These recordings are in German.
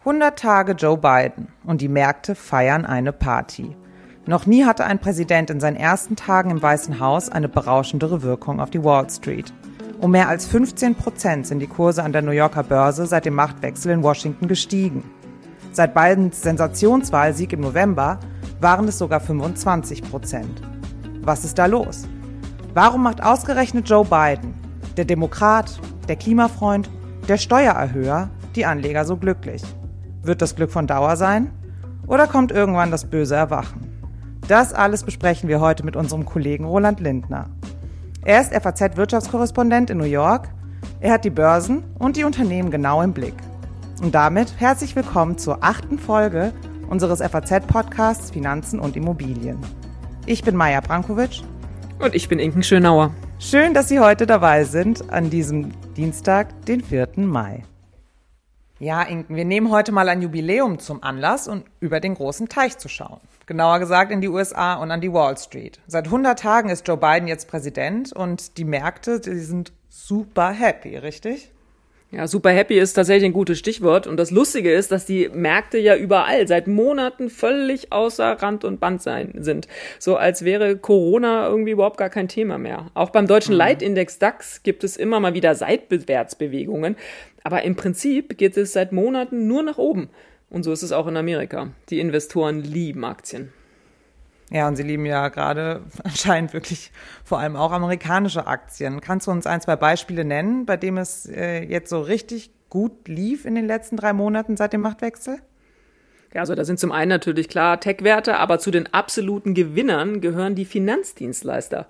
100 Tage Joe Biden und die Märkte feiern eine Party. Noch nie hatte ein Präsident in seinen ersten Tagen im Weißen Haus eine berauschendere Wirkung auf die Wall Street. Um mehr als 15 Prozent sind die Kurse an der New Yorker Börse seit dem Machtwechsel in Washington gestiegen. Seit Bidens Sensationswahlsieg im November waren es sogar 25 Prozent. Was ist da los? Warum macht ausgerechnet Joe Biden, der Demokrat, der Klimafreund, der Steuererhöher, die Anleger so glücklich? Wird das Glück von Dauer sein? Oder kommt irgendwann das böse Erwachen? Das alles besprechen wir heute mit unserem Kollegen Roland Lindner. Er ist FAZ-Wirtschaftskorrespondent in New York. Er hat die Börsen und die Unternehmen genau im Blick. Und damit herzlich willkommen zur achten Folge unseres FAZ-Podcasts Finanzen und Immobilien. Ich bin Maja Brankovic. Und ich bin Inken Schönauer. Schön, dass Sie heute dabei sind an diesem Dienstag, den 4. Mai. Ja, Inken, wir nehmen heute mal ein Jubiläum zum Anlass, um über den großen Teich zu schauen. Genauer gesagt in die USA und an die Wall Street. Seit 100 Tagen ist Joe Biden jetzt Präsident und die Märkte, die sind super happy, richtig? Ja, super happy ist tatsächlich ein gutes Stichwort. Und das Lustige ist, dass die Märkte ja überall seit Monaten völlig außer Rand und Band sein sind. So als wäre Corona irgendwie überhaupt gar kein Thema mehr. Auch beim deutschen mhm. Leitindex DAX gibt es immer mal wieder Seitwärtsbewegungen. Aber im Prinzip geht es seit Monaten nur nach oben. Und so ist es auch in Amerika. Die Investoren lieben Aktien. Ja, und sie lieben ja gerade anscheinend wirklich vor allem auch amerikanische Aktien. Kannst du uns ein, zwei Beispiele nennen, bei dem es äh, jetzt so richtig gut lief in den letzten drei Monaten seit dem Machtwechsel? Ja, also da sind zum einen natürlich klar Tech-Werte, aber zu den absoluten Gewinnern gehören die Finanzdienstleister.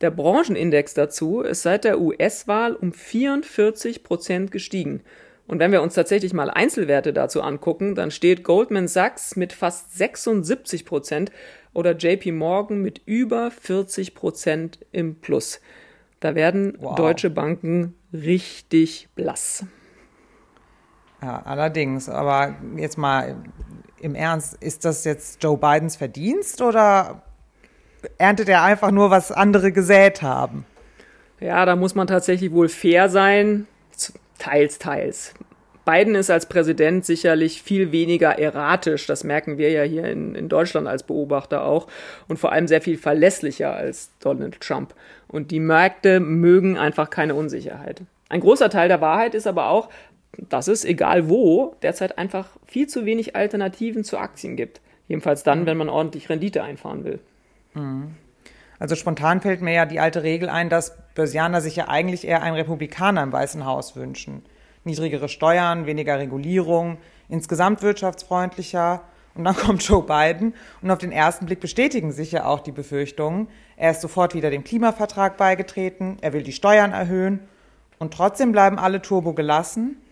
Der Branchenindex dazu ist seit der US-Wahl um 44 Prozent gestiegen. Und wenn wir uns tatsächlich mal Einzelwerte dazu angucken, dann steht Goldman Sachs mit fast 76 Prozent oder JP Morgan mit über 40 Prozent im Plus. Da werden wow. deutsche Banken richtig blass. Ja, allerdings. Aber jetzt mal im Ernst, ist das jetzt Joe Bidens Verdienst oder erntet er einfach nur, was andere gesät haben? Ja, da muss man tatsächlich wohl fair sein. Teils, teils. Biden ist als Präsident sicherlich viel weniger erratisch, das merken wir ja hier in, in Deutschland als Beobachter auch, und vor allem sehr viel verlässlicher als Donald Trump. Und die Märkte mögen einfach keine Unsicherheit. Ein großer Teil der Wahrheit ist aber auch, dass es, egal wo, derzeit einfach viel zu wenig Alternativen zu Aktien gibt. Jedenfalls dann, wenn man ordentlich Rendite einfahren will. Mhm. Also spontan fällt mir ja die alte Regel ein, dass Börsianer sich ja eigentlich eher einen Republikaner im Weißen Haus wünschen niedrigere Steuern, weniger Regulierung, insgesamt wirtschaftsfreundlicher. Und dann kommt Joe Biden und auf den ersten Blick bestätigen sich ja auch die Befürchtungen. Er ist sofort wieder dem Klimavertrag beigetreten, er will die Steuern erhöhen und trotzdem bleiben alle Turbo gelassen.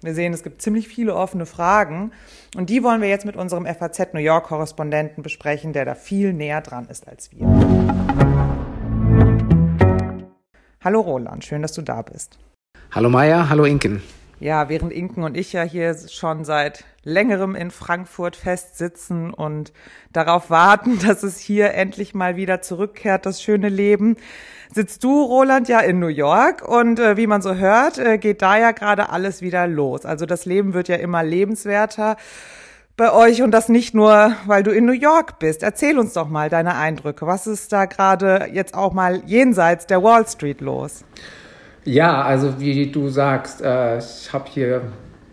Wir sehen, es gibt ziemlich viele offene Fragen und die wollen wir jetzt mit unserem FAZ New York Korrespondenten besprechen, der da viel näher dran ist als wir. Hallo Roland, schön, dass du da bist. Hallo Maya, hallo Inken. Ja, während Inken und ich ja hier schon seit längerem in Frankfurt festsitzen und darauf warten, dass es hier endlich mal wieder zurückkehrt, das schöne Leben, sitzt du, Roland, ja in New York und äh, wie man so hört, äh, geht da ja gerade alles wieder los. Also das Leben wird ja immer lebenswerter bei euch und das nicht nur, weil du in New York bist. Erzähl uns doch mal deine Eindrücke. Was ist da gerade jetzt auch mal jenseits der Wall Street los? Ja, also wie du sagst, äh, ich habe hier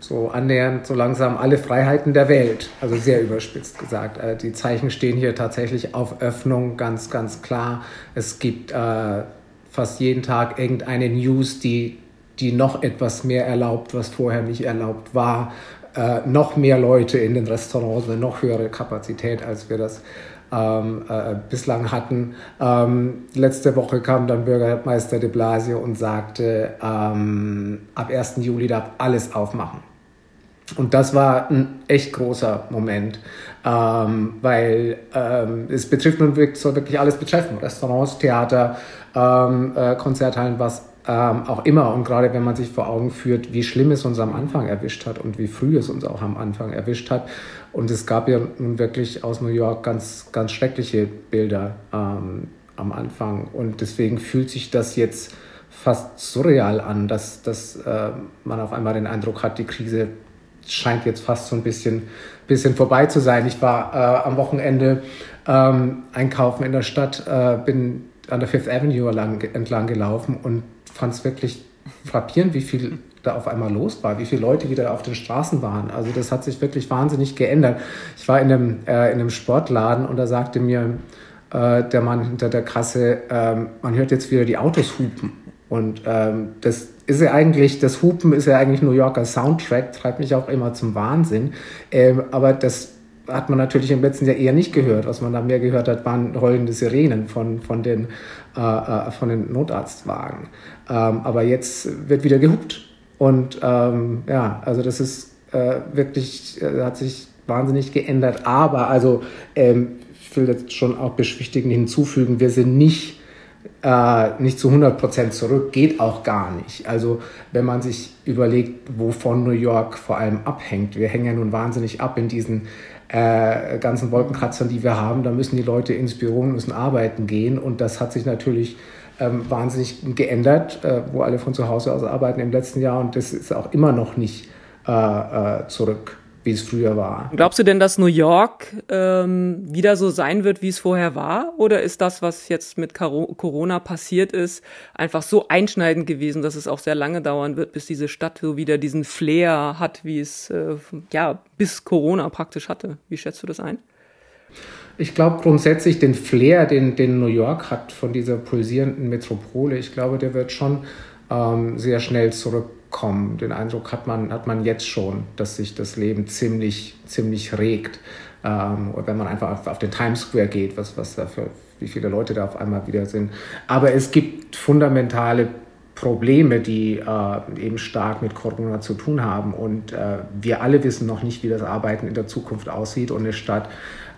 so annähernd so langsam alle Freiheiten der Welt, also sehr überspitzt gesagt. Äh, die Zeichen stehen hier tatsächlich auf Öffnung, ganz, ganz klar. Es gibt äh, fast jeden Tag irgendeine News, die, die noch etwas mehr erlaubt, was vorher nicht erlaubt war. Äh, noch mehr Leute in den Restaurants, eine noch höhere Kapazität, als wir das ähm, äh, bislang hatten. Ähm, letzte Woche kam dann Bürgermeister de Blasio und sagte, ähm, ab 1. Juli darf alles aufmachen. Und das war ein echt großer Moment, ähm, weil ähm, es betrifft nun wirklich, soll wirklich alles betreffen. Restaurants, Theater, ähm, äh, Konzerthallen, was ähm, auch immer. Und gerade wenn man sich vor Augen führt, wie schlimm es uns am Anfang erwischt hat und wie früh es uns auch am Anfang erwischt hat. Und es gab ja nun wirklich aus New York ganz, ganz schreckliche Bilder ähm, am Anfang. Und deswegen fühlt sich das jetzt fast surreal an, dass, dass äh, man auf einmal den Eindruck hat, die Krise scheint jetzt fast so ein bisschen, bisschen vorbei zu sein. Ich war äh, am Wochenende ähm, einkaufen in der Stadt, äh, bin an der Fifth Avenue lang, entlang gelaufen und fand es wirklich frappierend, wie viel da auf einmal los war, wie viele Leute wieder auf den Straßen waren. Also das hat sich wirklich wahnsinnig geändert. Ich war in einem, äh, in einem Sportladen und da sagte mir äh, der Mann hinter der Kasse, ähm, man hört jetzt wieder die Autos hupen. Und ähm, das ist ja eigentlich, das Hupen ist ja eigentlich New Yorker Soundtrack, treibt mich auch immer zum Wahnsinn. Ähm, aber das hat man natürlich im letzten Jahr eher nicht gehört. Was man da mehr gehört hat, waren heulende Sirenen von, von, den, äh, äh von den Notarztwagen. Ähm, aber jetzt wird wieder gehupt. Und ähm, ja, also das ist äh, wirklich, äh, hat sich wahnsinnig geändert. Aber also ähm, ich will jetzt schon auch beschwichtigend hinzufügen, wir sind nicht äh, nicht zu 100 Prozent zurück, geht auch gar nicht. Also wenn man sich überlegt, wovon New York vor allem abhängt, wir hängen ja nun wahnsinnig ab in diesen äh, ganzen Wolkenkratzern, die wir haben, da müssen die Leute ins Büro, müssen arbeiten gehen und das hat sich natürlich ähm, wahnsinnig geändert, äh, wo alle von zu Hause aus arbeiten im letzten Jahr und das ist auch immer noch nicht äh, äh zurück wie es früher war. Glaubst du denn, dass New York ähm, wieder so sein wird, wie es vorher war? Oder ist das, was jetzt mit Corona passiert ist, einfach so einschneidend gewesen, dass es auch sehr lange dauern wird, bis diese Stadt so wieder diesen Flair hat, wie es äh, ja bis Corona praktisch hatte? Wie schätzt du das ein? Ich glaube grundsätzlich den Flair, den, den New York hat von dieser pulsierenden Metropole, ich glaube, der wird schon ähm, sehr schnell zurück kommen. Den Eindruck hat man, hat man jetzt schon, dass sich das Leben ziemlich, ziemlich regt. Ähm, wenn man einfach auf, den Times Square geht, was, was da für, wie viele Leute da auf einmal wieder sind. Aber es gibt fundamentale Probleme, die äh, eben stark mit Corona zu tun haben. Und äh, wir alle wissen noch nicht, wie das Arbeiten in der Zukunft aussieht. Und eine Stadt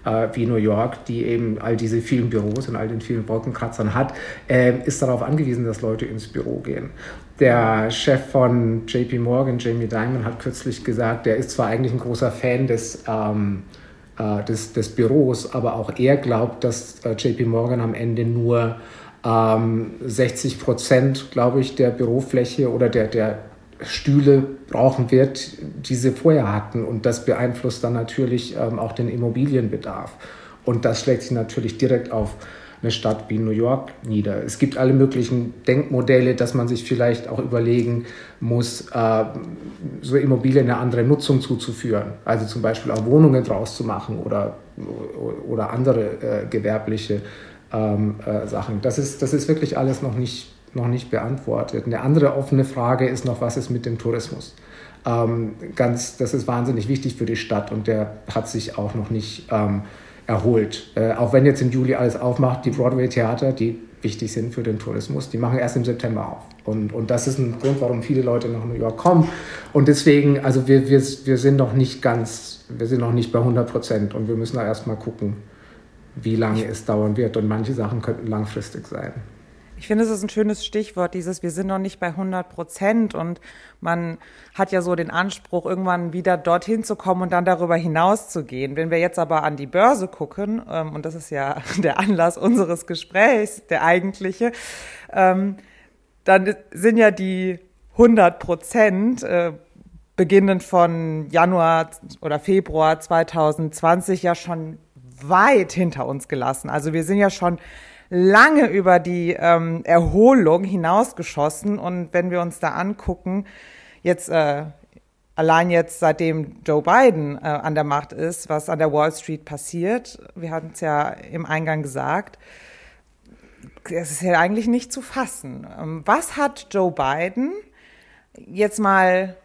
äh, wie New York, die eben all diese vielen Büros und all den vielen Wolkenkratzern hat, äh, ist darauf angewiesen, dass Leute ins Büro gehen. Der Chef von JP Morgan, Jamie Dimon, hat kürzlich gesagt, er ist zwar eigentlich ein großer Fan des, ähm, äh, des, des Büros, aber auch er glaubt, dass äh, JP Morgan am Ende nur ähm, 60 Prozent, glaube ich, der Bürofläche oder der, der Stühle brauchen wird, die sie vorher hatten. Und das beeinflusst dann natürlich ähm, auch den Immobilienbedarf. Und das schlägt sich natürlich direkt auf eine Stadt wie New York nieder. Es gibt alle möglichen Denkmodelle, dass man sich vielleicht auch überlegen muss, äh, so Immobilien eine andere Nutzung zuzuführen. Also zum Beispiel auch Wohnungen draus zu machen oder, oder andere äh, gewerbliche ähm, äh, Sachen. Das ist, das ist wirklich alles noch nicht noch nicht beantwortet. Eine andere offene Frage ist noch, was ist mit dem Tourismus? Ähm, ganz, das ist wahnsinnig wichtig für die Stadt und der hat sich auch noch nicht ähm, erholt. Äh, auch wenn jetzt im Juli alles aufmacht, die Broadway-Theater, die wichtig sind für den Tourismus, die machen erst im September auf. Und, und das ist ein Grund, warum viele Leute nach New York kommen. Und deswegen, also wir, wir, wir sind noch nicht ganz, wir sind noch nicht bei 100 Prozent und wir müssen da erstmal gucken, wie lange es dauern wird. Und manche Sachen könnten langfristig sein. Ich finde, es ist ein schönes Stichwort, dieses, wir sind noch nicht bei 100 Prozent und man hat ja so den Anspruch, irgendwann wieder dorthin zu kommen und dann darüber hinaus zu gehen. Wenn wir jetzt aber an die Börse gucken, ähm, und das ist ja der Anlass unseres Gesprächs, der eigentliche, ähm, dann sind ja die 100 Prozent, äh, beginnend von Januar oder Februar 2020 ja schon weit hinter uns gelassen. Also wir sind ja schon lange über die ähm, Erholung hinausgeschossen. Und wenn wir uns da angucken, jetzt äh, allein jetzt seitdem Joe Biden äh, an der Macht ist, was an der Wall Street passiert, wir hatten es ja im Eingang gesagt, es ist ja eigentlich nicht zu fassen. Ähm, was hat Joe Biden jetzt mal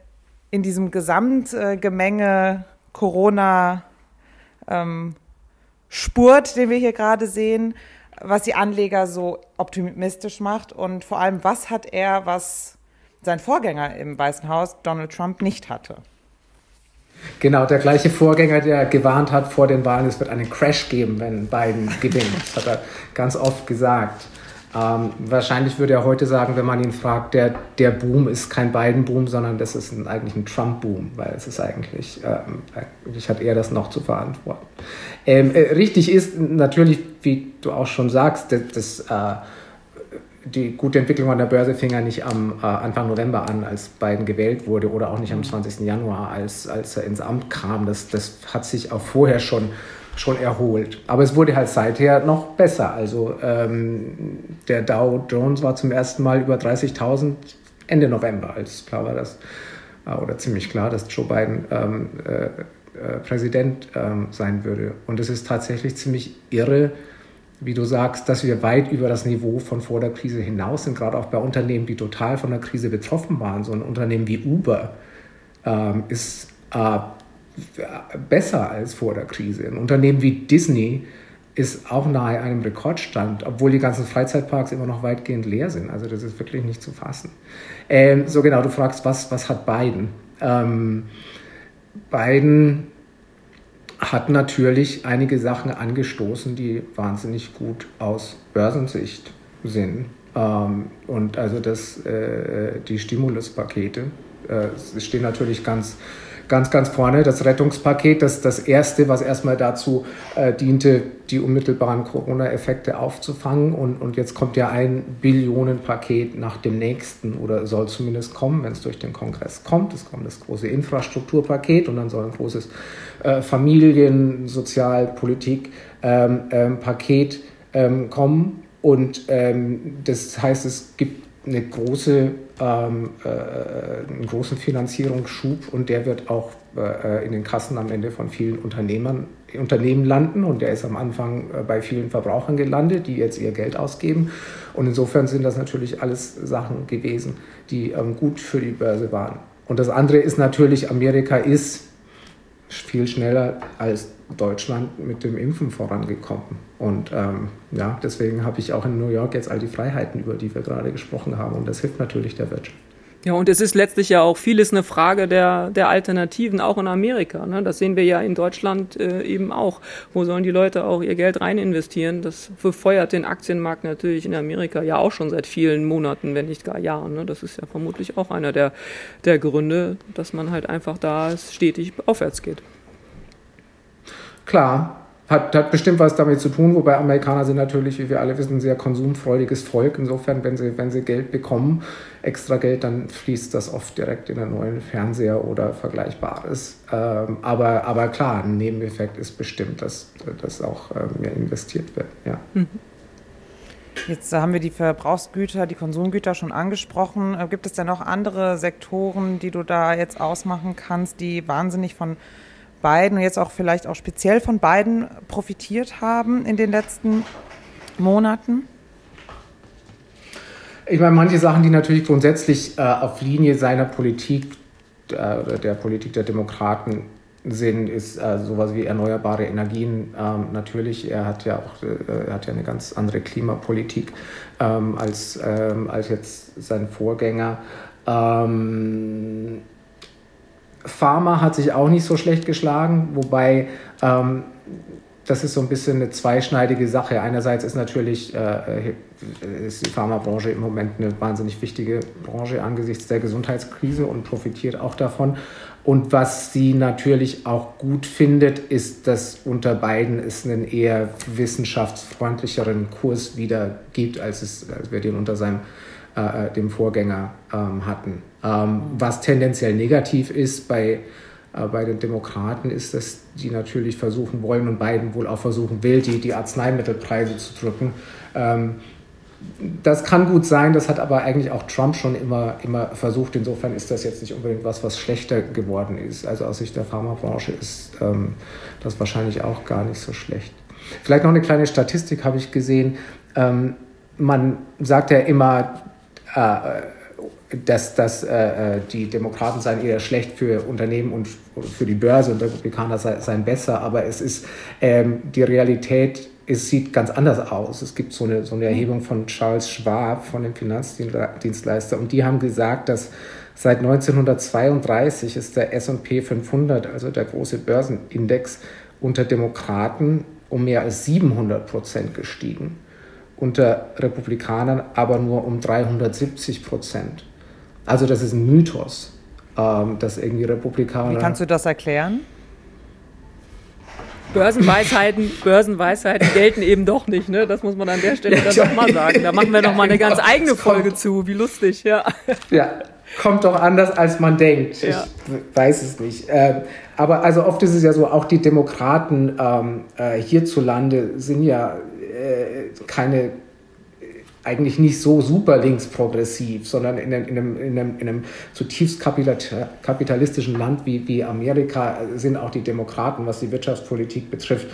in diesem Gesamtgemenge Corona ähm, Spurt, den wir hier gerade sehen, was die Anleger so optimistisch macht und vor allem, was hat er, was sein Vorgänger im Weißen Haus, Donald Trump, nicht hatte. Genau, der gleiche Vorgänger, der gewarnt hat vor den Wahlen, es wird einen Crash geben, wenn Biden gewinnt. Das hat er ganz oft gesagt. Ähm, wahrscheinlich würde er heute sagen, wenn man ihn fragt, der, der Boom ist kein Biden-Boom, sondern das ist ein, eigentlich ein Trump-Boom, weil es ist eigentlich, ähm, eigentlich hat er das noch zu verantworten. Ähm, äh, richtig ist natürlich, wie du auch schon sagst, das, das äh, die gute Entwicklung an der Börse fing ja nicht am äh, Anfang November an, als Biden gewählt wurde, oder auch nicht am 20. Mhm. Januar, als, als er ins Amt kam. Das, das hat sich auch vorher schon, schon erholt. Aber es wurde halt seither noch besser. Also ähm, der Dow Jones war zum ersten Mal über 30.000 Ende November, als klar war, dass, äh, oder ziemlich klar, dass Joe Biden ähm, äh, äh Präsident ähm, sein würde. Und es ist tatsächlich ziemlich irre, wie du sagst, dass wir weit über das Niveau von vor der Krise hinaus sind, gerade auch bei Unternehmen, die total von der Krise betroffen waren. So ein Unternehmen wie Uber ähm, ist äh, besser als vor der Krise. Ein Unternehmen wie Disney ist auch nahe einem Rekordstand, obwohl die ganzen Freizeitparks immer noch weitgehend leer sind. Also das ist wirklich nicht zu fassen. Ähm, so genau, du fragst, was, was hat Biden? Ähm, Biden hat natürlich einige Sachen angestoßen, die wahnsinnig gut aus Börsensicht sind. Ähm, und also das, äh, die Stimuluspakete, äh, stehen natürlich ganz ganz, ganz vorne. Das Rettungspaket, das das erste, was erstmal dazu äh, diente, die unmittelbaren Corona-Effekte aufzufangen. Und, und jetzt kommt ja ein Billionenpaket nach dem nächsten oder soll zumindest kommen, wenn es durch den Kongress kommt. Es kommt das große Infrastrukturpaket und dann soll ein großes äh, Familien-, Sozialpolitik-Paket ähm, ähm, ähm, kommen. Und ähm, das heißt, es gibt eine große, ähm, äh, einen großen Finanzierungsschub und der wird auch äh, in den Kassen am Ende von vielen Unternehmern, Unternehmen landen und der ist am Anfang äh, bei vielen Verbrauchern gelandet, die jetzt ihr Geld ausgeben. Und insofern sind das natürlich alles Sachen gewesen, die ähm, gut für die Börse waren. Und das andere ist natürlich, Amerika ist viel schneller als Deutschland mit dem Impfen vorangekommen. Und ähm, ja, deswegen habe ich auch in New York jetzt all die Freiheiten, über die wir gerade gesprochen haben. Und das hilft natürlich der Wirtschaft. Ja, und es ist letztlich ja auch vieles eine Frage der, der Alternativen, auch in Amerika. Ne? Das sehen wir ja in Deutschland äh, eben auch. Wo sollen die Leute auch ihr Geld rein investieren? Das befeuert den Aktienmarkt natürlich in Amerika ja auch schon seit vielen Monaten, wenn nicht gar Jahren. Ne? Das ist ja vermutlich auch einer der, der Gründe, dass man halt einfach da stetig aufwärts geht. Klar, hat, hat bestimmt was damit zu tun, wobei Amerikaner sind natürlich, wie wir alle wissen, ein sehr konsumfreudiges Volk. Insofern, wenn sie, wenn sie Geld bekommen, extra Geld, dann fließt das oft direkt in einen neuen Fernseher oder Vergleichbares. Ähm, aber, aber klar, ein Nebeneffekt ist bestimmt, dass, dass auch äh, mehr investiert wird. Ja. Mhm. Jetzt haben wir die Verbrauchsgüter, die Konsumgüter schon angesprochen. Äh, gibt es denn noch andere Sektoren, die du da jetzt ausmachen kannst, die wahnsinnig von beiden und jetzt auch vielleicht auch speziell von beiden profitiert haben in den letzten Monaten? Ich meine, manche Sachen, die natürlich grundsätzlich äh, auf Linie seiner Politik, äh, der Politik der Demokraten sind, ist äh, sowas wie erneuerbare Energien. Ähm, natürlich, er hat ja auch äh, hat ja eine ganz andere Klimapolitik ähm, als, ähm, als jetzt sein Vorgänger. Ähm, Pharma hat sich auch nicht so schlecht geschlagen, wobei ähm, das ist so ein bisschen eine zweischneidige Sache. Einerseits ist natürlich äh, ist die Pharmabranche im Moment eine wahnsinnig wichtige Branche angesichts der Gesundheitskrise und profitiert auch davon. Und was sie natürlich auch gut findet, ist, dass unter beiden es einen eher wissenschaftsfreundlicheren Kurs wieder gibt, als, es, als wir den unter seinem äh, dem Vorgänger ähm, hatten. Ähm, was tendenziell negativ ist bei, äh, bei den Demokraten, ist, dass die natürlich versuchen wollen und Biden wohl auch versuchen will, die, die Arzneimittelpreise zu drücken. Ähm, das kann gut sein, das hat aber eigentlich auch Trump schon immer, immer versucht. Insofern ist das jetzt nicht unbedingt was, was schlechter geworden ist. Also aus Sicht der Pharmabranche ist ähm, das wahrscheinlich auch gar nicht so schlecht. Vielleicht noch eine kleine Statistik habe ich gesehen. Ähm, man sagt ja immer, dass, dass äh, die Demokraten seien eher schlecht für Unternehmen und für die Börse und Republikaner seien besser, aber es ist ähm, die Realität es sieht ganz anders aus. Es gibt so eine, so eine Erhebung von Charles Schwab, von dem Finanzdienstleister, und die haben gesagt, dass seit 1932 ist der S&P 500, also der große Börsenindex, unter Demokraten um mehr als 700 Prozent gestiegen unter Republikanern aber nur um 370 Prozent. Also das ist ein Mythos, ähm, dass irgendwie Republikaner. Wie kannst du das erklären? Börsenweisheiten, Börsenweisheiten gelten eben doch nicht, ne? Das muss man an der Stelle dann doch mal sagen. Da machen wir noch mal eine ganz eigene Folge zu. Wie lustig, ja. Ja, kommt doch anders, als man denkt. Ja. Ich weiß es nicht. Ähm, aber also oft ist es ja so, auch die Demokraten ähm, äh, hierzulande sind ja äh, keine eigentlich nicht so super linksprogressiv, sondern in einem, in einem, in einem, in einem zutiefst kapitalistischen Land wie, wie Amerika sind auch die Demokraten, was die Wirtschaftspolitik betrifft,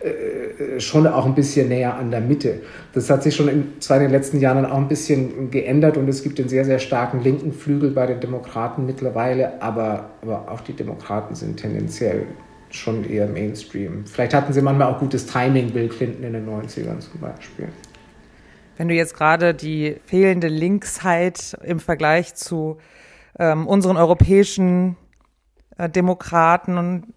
äh, schon auch ein bisschen näher an der Mitte. Das hat sich schon in, zwar den letzten Jahren auch ein bisschen geändert und es gibt einen sehr, sehr starken linken Flügel bei den Demokraten mittlerweile, aber, aber auch die Demokraten sind tendenziell schon eher Mainstream. Vielleicht hatten sie manchmal auch gutes Timing, Bill Clinton in den 90ern zum Beispiel. Wenn du jetzt gerade die fehlende Linksheit im Vergleich zu ähm, unseren europäischen äh, Demokraten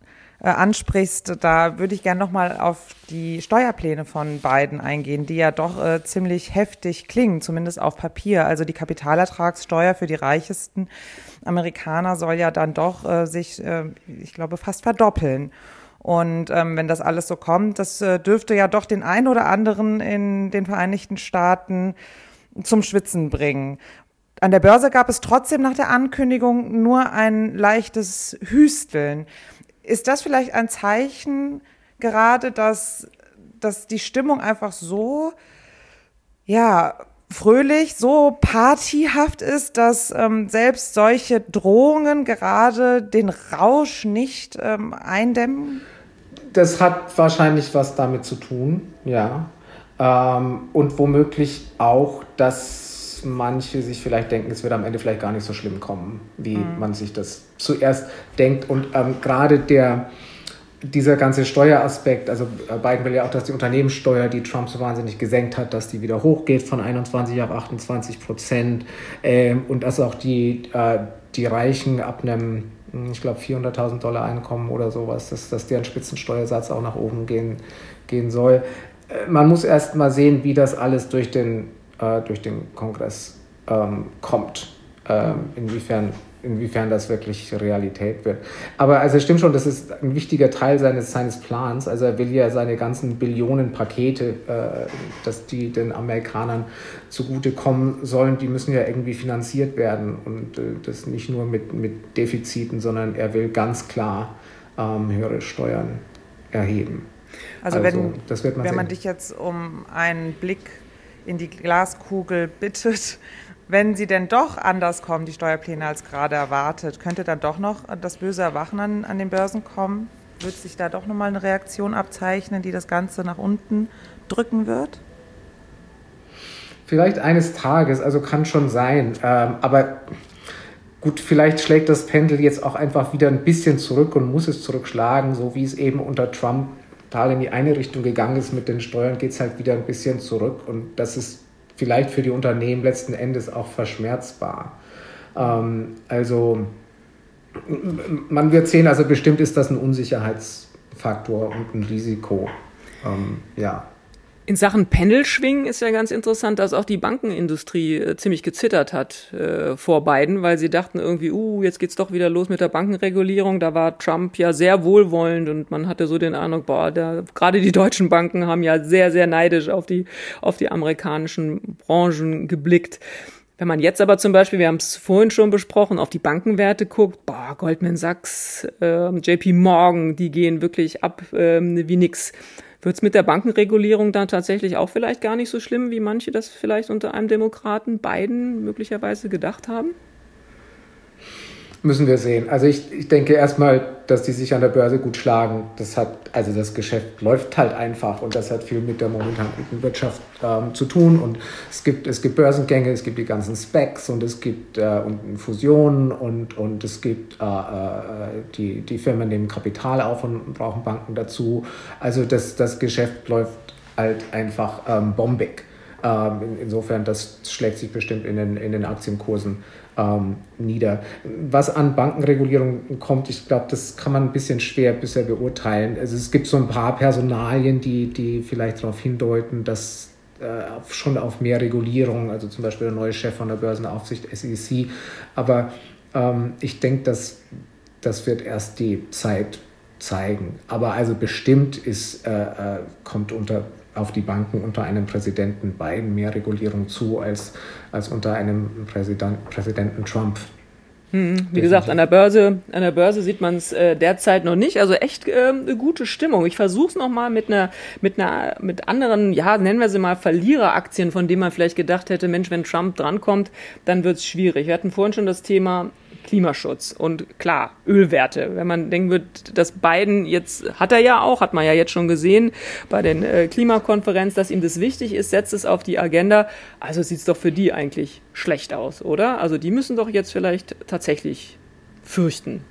äh, ansprichst, da würde ich gerne nochmal auf die Steuerpläne von beiden eingehen, die ja doch äh, ziemlich heftig klingen, zumindest auf Papier. Also die Kapitalertragssteuer für die reichesten Amerikaner soll ja dann doch äh, sich, äh, ich glaube, fast verdoppeln. Und ähm, wenn das alles so kommt, das äh, dürfte ja doch den einen oder anderen in den Vereinigten Staaten zum Schwitzen bringen. An der Börse gab es trotzdem nach der Ankündigung nur ein leichtes Hüsteln. Ist das vielleicht ein Zeichen gerade, dass, dass die Stimmung einfach so, ja, fröhlich, so partyhaft ist, dass ähm, selbst solche Drohungen gerade den Rausch nicht ähm, eindämmen? das hat wahrscheinlich was damit zu tun, ja. Ähm, und womöglich auch, dass manche sich vielleicht denken, es wird am Ende vielleicht gar nicht so schlimm kommen, wie mhm. man sich das zuerst denkt. Und ähm, gerade der, dieser ganze Steueraspekt, also äh, Biden will ja auch, dass die Unternehmenssteuer, die Trump so wahnsinnig gesenkt hat, dass die wieder hochgeht von 21 auf 28 Prozent ähm, und dass auch die, äh, die Reichen ab einem hm, ich glaube 400.000 Dollar Einkommen oder sowas, dass, dass deren Spitzensteuersatz auch nach oben gehen, gehen soll. Äh, man muss erst mal sehen, wie das alles durch den, äh, durch den Kongress ähm, kommt. Ähm, inwiefern inwiefern das wirklich Realität wird. Aber also es stimmt schon, das ist ein wichtiger Teil seines, seines Plans. Also er will ja seine ganzen Billionen Pakete, äh, dass die den Amerikanern zugutekommen sollen, die müssen ja irgendwie finanziert werden. Und äh, das nicht nur mit, mit Defiziten, sondern er will ganz klar ähm, höhere Steuern erheben. Also, also wenn, wenn man dich jetzt um einen Blick in die Glaskugel bittet, wenn sie denn doch anders kommen, die Steuerpläne als gerade erwartet, könnte dann doch noch das böse Erwachen an, an den Börsen kommen? Wird sich da doch nochmal eine Reaktion abzeichnen, die das Ganze nach unten drücken wird? Vielleicht eines Tages, also kann schon sein. Ähm, aber gut, vielleicht schlägt das Pendel jetzt auch einfach wieder ein bisschen zurück und muss es zurückschlagen, so wie es eben unter Trump total in die eine Richtung gegangen ist mit den Steuern, geht es halt wieder ein bisschen zurück. Und das ist vielleicht für die Unternehmen letzten Endes auch verschmerzbar. Ähm, also man wird sehen, also bestimmt ist das ein Unsicherheitsfaktor und ein Risiko. Ähm, ja. In Sachen Pendelschwingen ist ja ganz interessant, dass auch die Bankenindustrie äh, ziemlich gezittert hat äh, vor beiden, weil sie dachten irgendwie, uh, jetzt geht's doch wieder los mit der Bankenregulierung. Da war Trump ja sehr wohlwollend und man hatte so den Eindruck, boah, da, gerade die deutschen Banken haben ja sehr, sehr neidisch auf die, auf die amerikanischen Branchen geblickt. Wenn man jetzt aber zum Beispiel, wir haben es vorhin schon besprochen, auf die Bankenwerte guckt, boah, Goldman Sachs, äh, JP Morgan, die gehen wirklich ab äh, wie nix. Wird es mit der Bankenregulierung dann tatsächlich auch vielleicht gar nicht so schlimm, wie manche das vielleicht unter einem Demokraten beiden möglicherweise gedacht haben? Müssen wir sehen. Also ich, ich denke erstmal, dass die sich an der Börse gut schlagen. Das hat, also das Geschäft läuft halt einfach und das hat viel mit der momentan guten Wirtschaft ähm, zu tun. Und es gibt, es gibt Börsengänge, es gibt die ganzen Specs und es gibt äh, und Fusionen und, und es gibt äh, äh, die, die Firmen nehmen Kapital auf und brauchen Banken dazu. Also das, das Geschäft läuft halt einfach ähm, bombig. Ähm, insofern, das schlägt sich bestimmt in den, in den Aktienkursen ähm, nieder. Was an Bankenregulierung kommt, ich glaube, das kann man ein bisschen schwer bisher beurteilen. Also es gibt so ein paar Personalien, die, die vielleicht darauf hindeuten, dass äh, schon auf mehr Regulierung, also zum Beispiel der neue Chef von der Börsenaufsicht SEC. Aber ähm, ich denke, dass das wird erst die Zeit zeigen. Aber also bestimmt ist, äh, äh, kommt unter, auf die Banken unter einem Präsidenten Biden mehr Regulierung zu als, als unter einem Präsident, Präsidenten Trump. Hm, wie gesagt, an der Börse, an der Börse sieht man es äh, derzeit noch nicht. Also echt äh, eine gute Stimmung. Ich versuche es nochmal mit einer, mit einer, mit anderen, ja, nennen wir sie mal Verliereraktien, von denen man vielleicht gedacht hätte, Mensch, wenn Trump drankommt, dann wird es schwierig. Wir hatten vorhin schon das Thema Klimaschutz und klar, Ölwerte. Wenn man denken wird, dass Biden jetzt, hat er ja auch, hat man ja jetzt schon gesehen bei den äh, Klimakonferenz, dass ihm das wichtig ist, setzt es auf die Agenda. Also sieht es doch für die eigentlich schlecht aus, oder? Also die müssen doch jetzt vielleicht tatsächlich fürchten.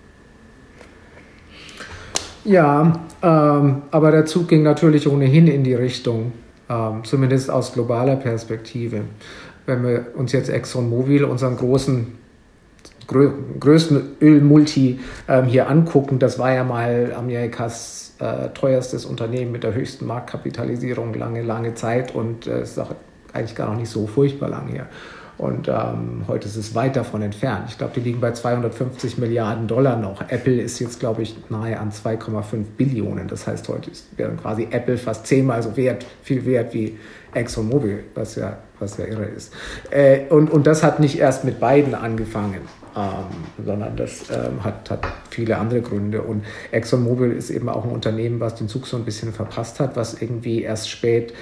Ja, ähm, aber der Zug ging natürlich ohnehin in die Richtung, ähm, zumindest aus globaler Perspektive. Wenn wir uns jetzt ExxonMobil, unseren großen grö größten Ölmulti ähm, hier angucken, das war ja mal Amerikas äh, teuerstes Unternehmen mit der höchsten Marktkapitalisierung lange, lange Zeit und äh, ist auch eigentlich gar noch nicht so furchtbar lang her. Und ähm, heute ist es weit davon entfernt. Ich glaube, die liegen bei 250 Milliarden Dollar noch. Apple ist jetzt, glaube ich, nahe an 2,5 Billionen. Das heißt, heute wäre quasi Apple fast zehnmal so wert, viel wert wie ExxonMobil, was ja, was ja irre ist. Äh, und, und das hat nicht erst mit beiden angefangen ähm, sondern das ähm, hat, hat viele andere Gründe. Und ExxonMobil ist eben auch ein Unternehmen, was den Zug so ein bisschen verpasst hat, was irgendwie erst spät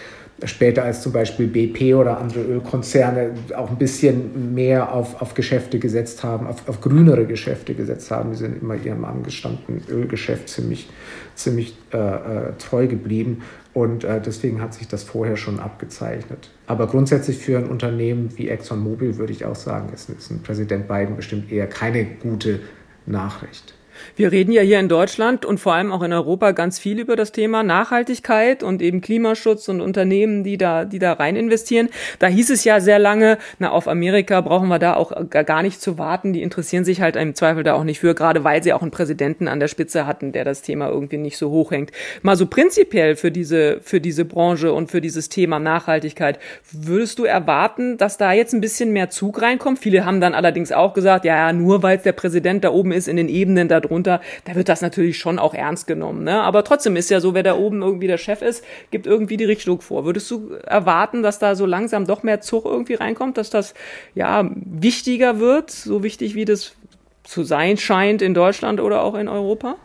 später als zum Beispiel BP oder andere Ölkonzerne auch ein bisschen mehr auf, auf Geschäfte gesetzt haben, auf, auf grünere Geschäfte gesetzt haben. Die sind immer ihrem angestammten Ölgeschäft ziemlich, ziemlich äh, äh, treu geblieben. Und äh, deswegen hat sich das vorher schon abgezeichnet. Aber grundsätzlich für ein Unternehmen wie ExxonMobil würde ich auch sagen, ist, ist ein Präsident Biden bestimmt eher keine gute Nachricht. Wir reden ja hier in Deutschland und vor allem auch in Europa ganz viel über das Thema Nachhaltigkeit und eben Klimaschutz und Unternehmen, die da, die da rein investieren. Da hieß es ja sehr lange, na, auf Amerika brauchen wir da auch gar nicht zu warten. Die interessieren sich halt im Zweifel da auch nicht für, gerade weil sie auch einen Präsidenten an der Spitze hatten, der das Thema irgendwie nicht so hoch hängt. Mal so prinzipiell für diese, für diese Branche und für dieses Thema Nachhaltigkeit. Würdest du erwarten, dass da jetzt ein bisschen mehr Zug reinkommt? Viele haben dann allerdings auch gesagt, ja, ja nur weil es der Präsident da oben ist in den Ebenen da drunter, da wird das natürlich schon auch ernst genommen. Ne? Aber trotzdem ist ja so, wer da oben irgendwie der Chef ist, gibt irgendwie die Richtung vor. Würdest du erwarten, dass da so langsam doch mehr Zug irgendwie reinkommt, dass das ja wichtiger wird, so wichtig wie das zu sein scheint in Deutschland oder auch in Europa?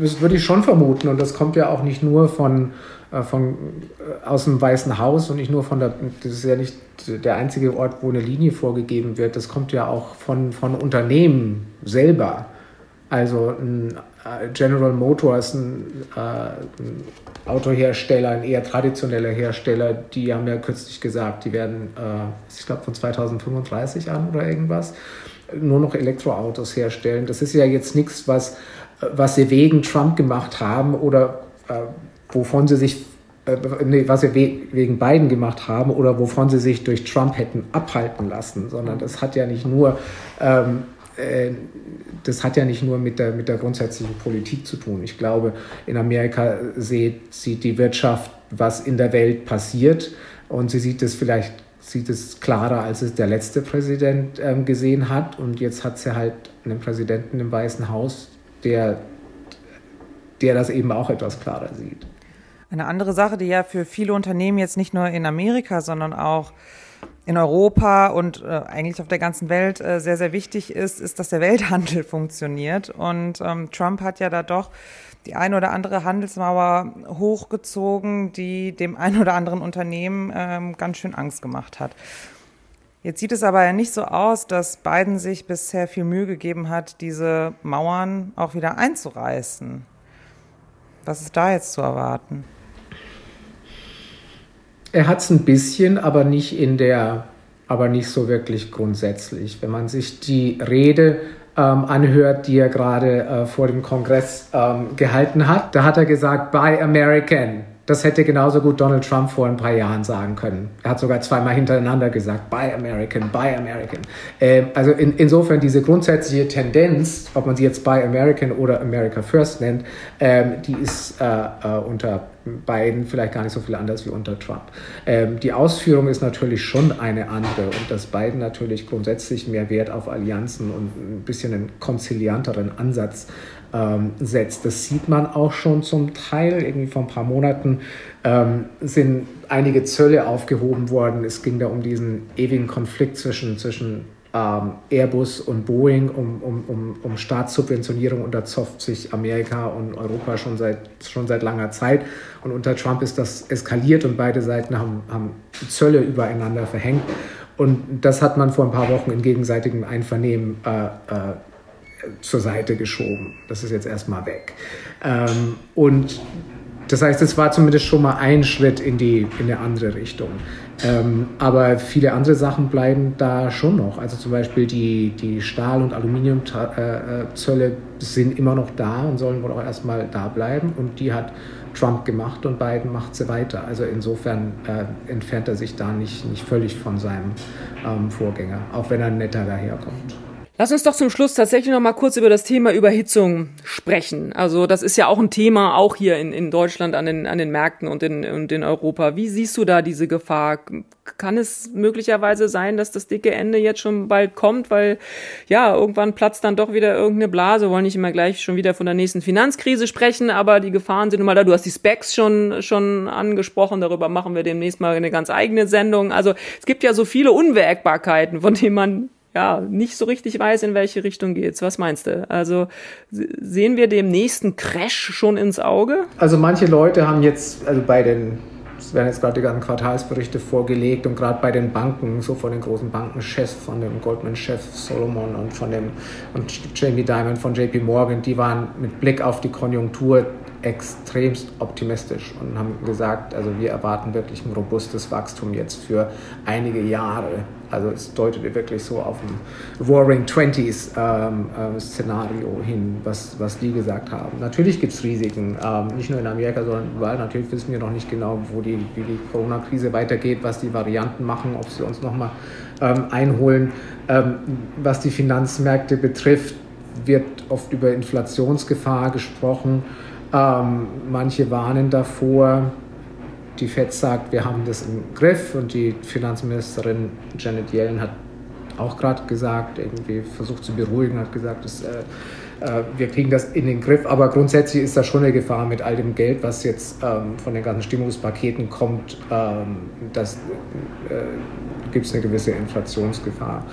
Das würde ich schon vermuten und das kommt ja auch nicht nur von von, äh, aus dem Weißen Haus und nicht nur von der, das ist ja nicht der einzige Ort, wo eine Linie vorgegeben wird, das kommt ja auch von, von Unternehmen selber. Also ein äh, General Motors, ein, ein Autohersteller, ein eher traditioneller Hersteller, die haben ja kürzlich gesagt, die werden, ich glaube von 2035 an oder irgendwas, nur noch Elektroautos herstellen. Das ist ja jetzt nichts, was, was sie wegen Trump gemacht haben oder wovon sie sich, äh, nee, was sie wegen Biden gemacht haben oder wovon sie sich durch Trump hätten abhalten lassen, sondern das hat ja nicht nur, ähm, äh, das hat ja nicht nur mit der, mit der grundsätzlichen Politik zu tun. Ich glaube, in Amerika sieht, sieht die Wirtschaft, was in der Welt passiert und sie sieht es vielleicht sieht es klarer, als es der letzte Präsident ähm, gesehen hat. Und jetzt hat sie halt einen Präsidenten im Weißen Haus, der, der das eben auch etwas klarer sieht. Eine andere Sache, die ja für viele Unternehmen jetzt nicht nur in Amerika, sondern auch in Europa und äh, eigentlich auf der ganzen Welt äh, sehr, sehr wichtig ist, ist, dass der Welthandel funktioniert. Und ähm, Trump hat ja da doch die eine oder andere Handelsmauer hochgezogen, die dem einen oder anderen Unternehmen ähm, ganz schön Angst gemacht hat. Jetzt sieht es aber ja nicht so aus, dass Biden sich bisher viel Mühe gegeben hat, diese Mauern auch wieder einzureißen. Was ist da jetzt zu erwarten? Er hat es ein bisschen, aber nicht in der, aber nicht so wirklich grundsätzlich. Wenn man sich die Rede ähm, anhört, die er gerade äh, vor dem Kongress ähm, gehalten hat, da hat er gesagt, Buy American. Das hätte genauso gut Donald Trump vor ein paar Jahren sagen können. Er hat sogar zweimal hintereinander gesagt, Buy American, Buy American. Äh, also in, insofern diese grundsätzliche Tendenz, ob man sie jetzt Buy American oder America First nennt, äh, die ist äh, äh unter Biden vielleicht gar nicht so viel anders wie unter Trump. Ähm, die Ausführung ist natürlich schon eine andere und dass Biden natürlich grundsätzlich mehr Wert auf Allianzen und ein bisschen einen konzilianteren Ansatz ähm, setzt. Das sieht man auch schon zum Teil. Irgendwie vor ein paar Monaten ähm, sind einige Zölle aufgehoben worden. Es ging da um diesen ewigen Konflikt zwischen, zwischen ähm, Airbus und Boeing um, um, um, um Staatssubventionierung. Und da zofft sich Amerika und Europa schon seit, schon seit langer Zeit. Und unter Trump ist das eskaliert und beide Seiten haben, haben Zölle übereinander verhängt. Und das hat man vor ein paar Wochen in gegenseitigem Einvernehmen äh, äh, zur Seite geschoben. Das ist jetzt erstmal weg. Ähm, und das heißt, es war zumindest schon mal ein Schritt in die in eine andere Richtung. Ähm, aber viele andere Sachen bleiben da schon noch. Also zum Beispiel die, die Stahl- und Aluminiumzölle sind immer noch da und sollen wohl auch erstmal da bleiben. Und die hat Trump gemacht und Biden macht sie weiter. Also insofern äh, entfernt er sich da nicht, nicht völlig von seinem ähm, Vorgänger, auch wenn er netter daherkommt. Lass uns doch zum Schluss tatsächlich noch mal kurz über das Thema Überhitzung sprechen. Also das ist ja auch ein Thema, auch hier in, in Deutschland an den, an den Märkten und in, und in Europa. Wie siehst du da diese Gefahr? Kann es möglicherweise sein, dass das dicke Ende jetzt schon bald kommt, weil ja, irgendwann platzt dann doch wieder irgendeine Blase. Wir wollen nicht immer gleich schon wieder von der nächsten Finanzkrise sprechen, aber die Gefahren sind nun mal da. Du hast die Specs schon, schon angesprochen, darüber machen wir demnächst mal eine ganz eigene Sendung. Also es gibt ja so viele Unwägbarkeiten, von denen man ja, nicht so richtig weiß, in welche Richtung geht's. Was meinst du? Also sehen wir dem nächsten Crash schon ins Auge? Also manche Leute haben jetzt, also bei den, es werden jetzt gerade die ganzen Quartalsberichte vorgelegt und gerade bei den Banken, so von den großen Bankenchefs, von dem Goldman-Chef Solomon und von dem und Jamie Dimon von JP Morgan, die waren mit Blick auf die Konjunktur extremst optimistisch und haben gesagt, also wir erwarten wirklich ein robustes Wachstum jetzt für einige Jahre. Also es deutete wirklich so auf ein Roaring Twenties ähm, äh, Szenario hin, was, was die gesagt haben. Natürlich gibt es Risiken, ähm, nicht nur in Amerika, sondern überall. Natürlich wissen wir noch nicht genau, wo die, wie die Corona-Krise weitergeht, was die Varianten machen, ob sie uns nochmal ähm, einholen. Ähm, was die Finanzmärkte betrifft, wird oft über Inflationsgefahr gesprochen. Ähm, manche warnen davor. Die FED sagt, wir haben das im Griff und die Finanzministerin Janet Yellen hat auch gerade gesagt, irgendwie versucht zu beruhigen, hat gesagt, dass, äh, äh, wir kriegen das in den Griff. Aber grundsätzlich ist da schon eine Gefahr mit all dem Geld, was jetzt ähm, von den ganzen Stimmungspaketen kommt. Ähm, das äh, gibt es eine gewisse Inflationsgefahr.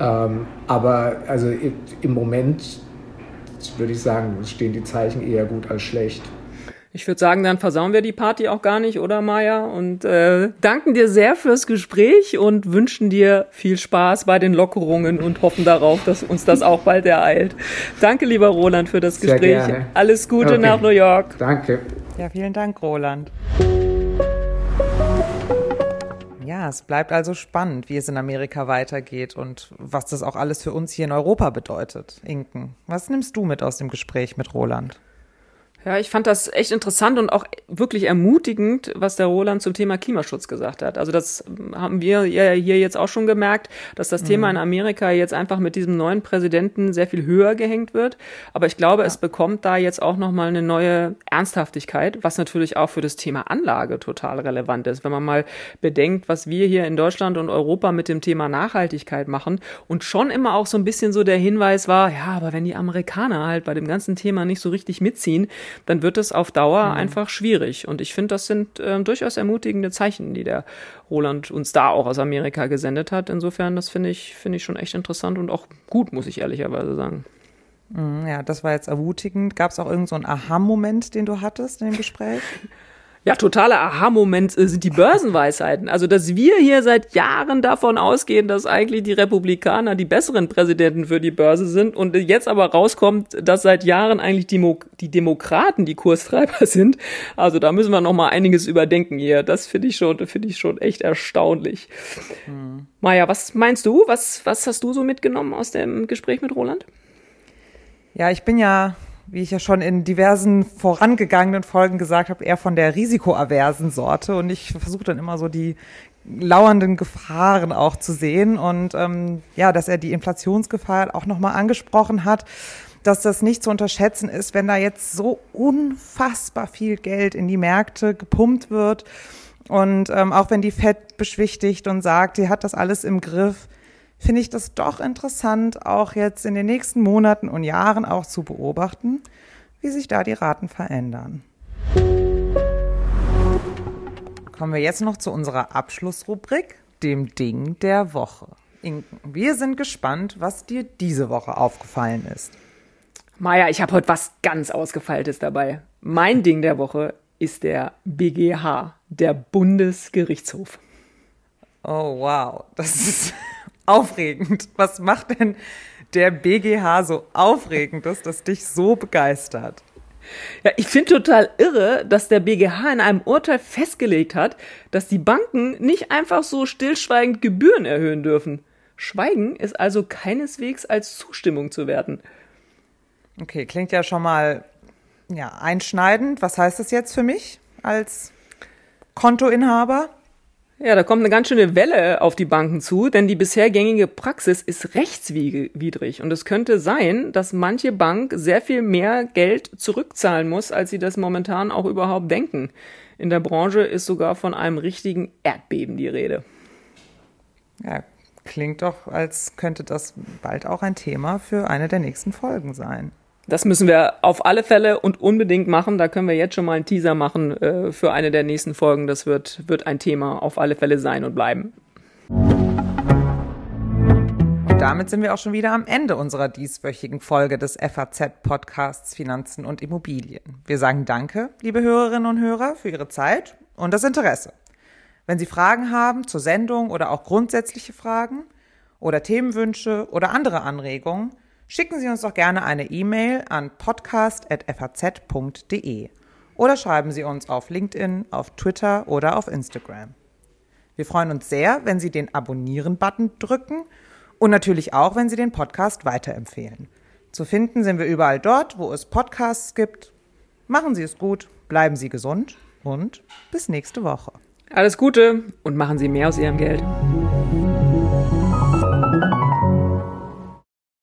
Ähm, aber also im Moment würde ich sagen, stehen die Zeichen eher gut als schlecht. Ich würde sagen, dann versauen wir die Party auch gar nicht, oder Maja? Und äh, danken dir sehr fürs Gespräch und wünschen dir viel Spaß bei den Lockerungen und hoffen darauf, dass uns das auch bald ereilt. Danke, lieber Roland, für das Gespräch. Sehr gerne. Alles Gute okay. nach New York. Danke. Ja, vielen Dank, Roland. Ja, es bleibt also spannend, wie es in Amerika weitergeht und was das auch alles für uns hier in Europa bedeutet. Inken, was nimmst du mit aus dem Gespräch mit Roland? Ja, ich fand das echt interessant und auch wirklich ermutigend, was der Roland zum Thema Klimaschutz gesagt hat. Also das haben wir ja hier jetzt auch schon gemerkt, dass das mhm. Thema in Amerika jetzt einfach mit diesem neuen Präsidenten sehr viel höher gehängt wird. Aber ich glaube, ja. es bekommt da jetzt auch nochmal eine neue Ernsthaftigkeit, was natürlich auch für das Thema Anlage total relevant ist. Wenn man mal bedenkt, was wir hier in Deutschland und Europa mit dem Thema Nachhaltigkeit machen und schon immer auch so ein bisschen so der Hinweis war, ja, aber wenn die Amerikaner halt bei dem ganzen Thema nicht so richtig mitziehen, dann wird es auf Dauer mhm. einfach schwierig. Und ich finde, das sind äh, durchaus ermutigende Zeichen, die der Roland uns da auch aus Amerika gesendet hat. Insofern, das finde ich, finde ich schon echt interessant und auch gut, muss ich ehrlicherweise sagen. Mhm, ja, das war jetzt ermutigend. Gab es auch irgendeinen so Aha-Moment, den du hattest in dem Gespräch? Ja, totaler Aha-Moment äh, sind die Börsenweisheiten. Also, dass wir hier seit Jahren davon ausgehen, dass eigentlich die Republikaner die besseren Präsidenten für die Börse sind und jetzt aber rauskommt, dass seit Jahren eigentlich die, die Demokraten die Kurstreiber sind. Also, da müssen wir noch mal einiges überdenken hier. Das finde ich schon, finde ich schon echt erstaunlich. Hm. Maja, was meinst du? Was, was hast du so mitgenommen aus dem Gespräch mit Roland? Ja, ich bin ja wie ich ja schon in diversen vorangegangenen Folgen gesagt habe, eher von der risikoaversen Sorte. Und ich versuche dann immer so die lauernden Gefahren auch zu sehen und ähm, ja, dass er die Inflationsgefahr auch nochmal angesprochen hat, dass das nicht zu unterschätzen ist, wenn da jetzt so unfassbar viel Geld in die Märkte gepumpt wird und ähm, auch wenn die Fed beschwichtigt und sagt, sie hat das alles im Griff, finde ich das doch interessant, auch jetzt in den nächsten Monaten und Jahren auch zu beobachten, wie sich da die Raten verändern. Kommen wir jetzt noch zu unserer Abschlussrubrik, dem Ding der Woche. Inken, wir sind gespannt, was dir diese Woche aufgefallen ist. Maja, ich habe heute was ganz Ausgefeiltes dabei. Mein Ding der Woche ist der BGH, der Bundesgerichtshof. Oh, wow. Das ist aufregend. Was macht denn der BGH so aufregend, dass das dich so begeistert? Ja, ich finde total irre, dass der BGH in einem Urteil festgelegt hat, dass die Banken nicht einfach so stillschweigend Gebühren erhöhen dürfen. Schweigen ist also keineswegs als Zustimmung zu werten. Okay, klingt ja schon mal ja, einschneidend. Was heißt das jetzt für mich als Kontoinhaber? Ja, da kommt eine ganz schöne Welle auf die Banken zu, denn die bisher gängige Praxis ist rechtswidrig. Und es könnte sein, dass manche Bank sehr viel mehr Geld zurückzahlen muss, als sie das momentan auch überhaupt denken. In der Branche ist sogar von einem richtigen Erdbeben die Rede. Ja, klingt doch, als könnte das bald auch ein Thema für eine der nächsten Folgen sein. Das müssen wir auf alle Fälle und unbedingt machen. Da können wir jetzt schon mal einen Teaser machen äh, für eine der nächsten Folgen. Das wird, wird ein Thema auf alle Fälle sein und bleiben. Damit sind wir auch schon wieder am Ende unserer dieswöchigen Folge des FAZ-Podcasts Finanzen und Immobilien. Wir sagen Danke, liebe Hörerinnen und Hörer, für Ihre Zeit und das Interesse. Wenn Sie Fragen haben zur Sendung oder auch grundsätzliche Fragen oder Themenwünsche oder andere Anregungen, Schicken Sie uns doch gerne eine E-Mail an podcast.faz.de oder schreiben Sie uns auf LinkedIn, auf Twitter oder auf Instagram. Wir freuen uns sehr, wenn Sie den Abonnieren-Button drücken und natürlich auch, wenn Sie den Podcast weiterempfehlen. Zu finden sind wir überall dort, wo es Podcasts gibt. Machen Sie es gut, bleiben Sie gesund und bis nächste Woche. Alles Gute und machen Sie mehr aus Ihrem Geld.